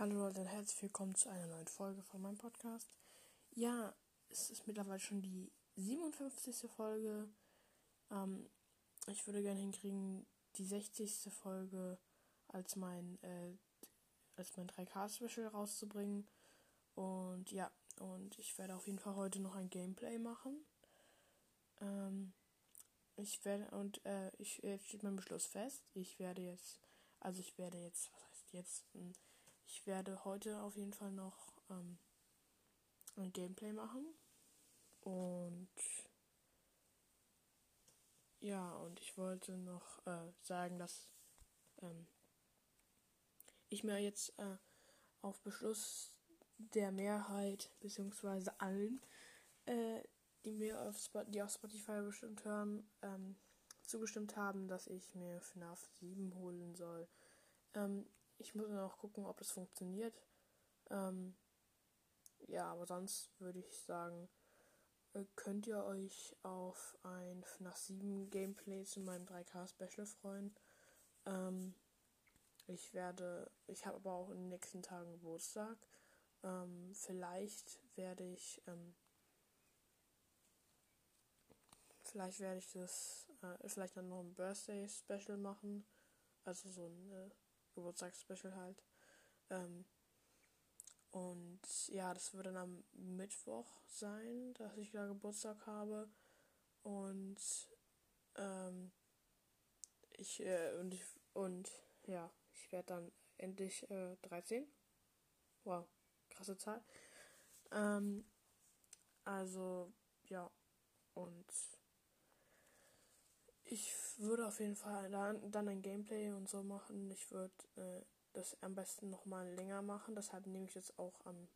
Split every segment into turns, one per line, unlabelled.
Hallo Leute und herzlich willkommen zu einer neuen Folge von meinem Podcast. Ja, es ist mittlerweile schon die 57. Folge. Ähm, ich würde gerne hinkriegen, die 60. Folge als mein, äh, als mein 3K-Special rauszubringen. Und ja, und ich werde auf jeden Fall heute noch ein Gameplay machen. Ähm, ich werde, und äh, ich, jetzt steht mein Beschluss fest. Ich werde jetzt, also ich werde jetzt, was heißt jetzt, hm, ich werde heute auf jeden Fall noch ähm, ein Gameplay machen. Und ja, und ich wollte noch äh, sagen, dass ähm, ich mir jetzt äh, auf Beschluss der Mehrheit, beziehungsweise allen, äh, die mir auf, Sp die auf Spotify bestimmt hören, ähm, zugestimmt haben, dass ich mir FNAF 7 holen soll. Ähm, ich muss noch gucken, ob das funktioniert. Ähm, ja, aber sonst würde ich sagen, äh, könnt ihr euch auf ein FNAF 7 Gameplay zu meinem 3K Special freuen. Ähm, ich werde, ich habe aber auch in den nächsten Tagen Geburtstag. Ähm, vielleicht werde ich, ähm, vielleicht werde ich das, äh, vielleicht dann noch ein Birthday Special machen. Also so ein äh, Geburtstagsspecial halt. Ähm, und ja, das wird dann am Mittwoch sein, dass ich da Geburtstag habe. Und ähm, ich, äh, und ich, und ja, ich werde dann endlich äh, 13. Wow, krasse Zahl. Ähm, also, ja, und ich würde auf jeden Fall dann, ein Gameplay und so machen. Ich würde äh, das am besten nochmal länger machen. Deshalb nehme ich jetzt auch am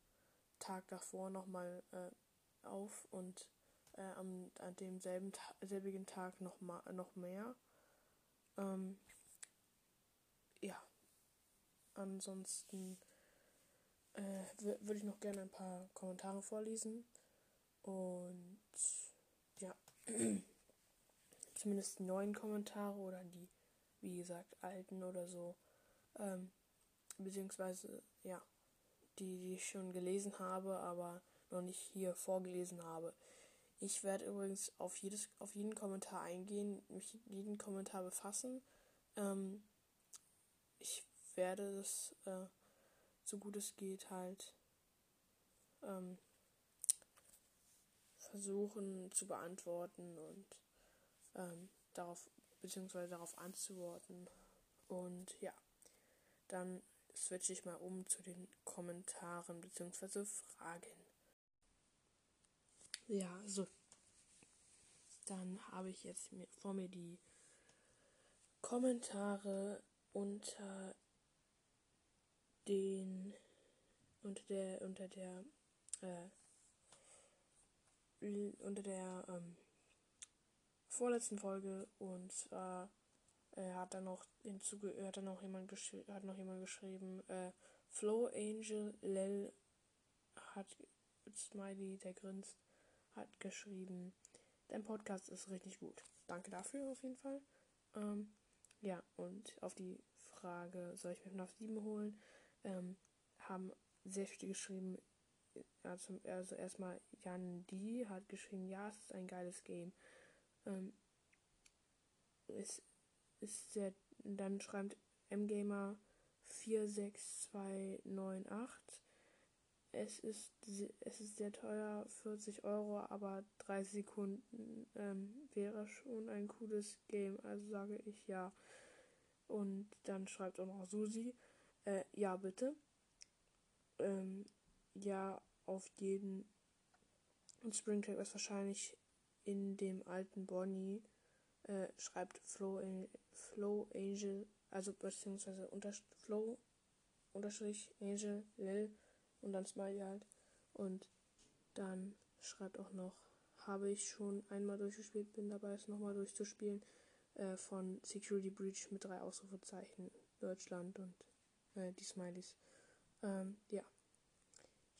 Tag davor nochmal äh, auf und äh, am, an demselben selbigen Tag noch, mal, noch mehr. Ähm, ja. Ansonsten äh, würde ich noch gerne ein paar Kommentare vorlesen. Und ja. zumindest neuen Kommentare oder die, wie gesagt, alten oder so. Ähm, beziehungsweise, ja, die, die ich schon gelesen habe, aber noch nicht hier vorgelesen habe. Ich werde übrigens auf, jedes, auf jeden Kommentar eingehen, mich jeden Kommentar befassen. Ähm, ich werde das, äh, so gut es geht, halt ähm, versuchen zu beantworten und ähm, darauf beziehungsweise darauf anzuworten. Und ja, dann switche ich mal um zu den Kommentaren beziehungsweise Fragen. Ja, so. Dann habe ich jetzt vor mir die Kommentare unter den unter der unter der äh, unter der ähm, vorletzten Folge und zwar äh, hat dann noch hinzuge noch jemand hat noch jemand geschrieben äh, Flow Angel Lel hat Smiley der grinst hat geschrieben dein Podcast ist richtig gut. Danke dafür auf jeden Fall. Ähm, ja und auf die Frage soll ich mir FNAF 7 holen ähm, haben sehr viele geschrieben also, also erstmal Jan D hat geschrieben ja es ist ein geiles Game ähm, es ist sehr, dann schreibt mgamer 46298. Es ist, es ist sehr teuer, 40 Euro, aber 30 Sekunden ähm, wäre schon ein cooles Game, also sage ich ja. Und dann schreibt auch noch Susi, äh, ja bitte. Ähm, ja, auf jeden. Und Springtrap ist wahrscheinlich in dem alten Bonnie äh, schreibt Flow, Flow Angel, also beziehungsweise unter, Flow unterstrich Angel Lil und dann Smiley halt. Und dann schreibt auch noch, habe ich schon einmal durchgespielt, bin dabei es nochmal durchzuspielen, äh, von Security Breach mit drei Ausrufezeichen, Deutschland und äh, die Smileys. Ähm, ja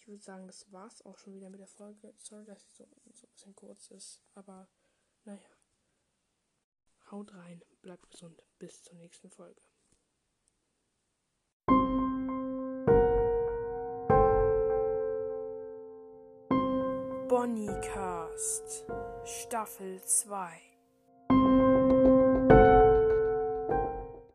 ich würde sagen, das war's auch schon wieder mit der Folge. Sorry, dass sie so, so ein bisschen kurz ist, aber naja. Haut rein, bleibt gesund, bis zur nächsten Folge. Bonnycast Staffel 2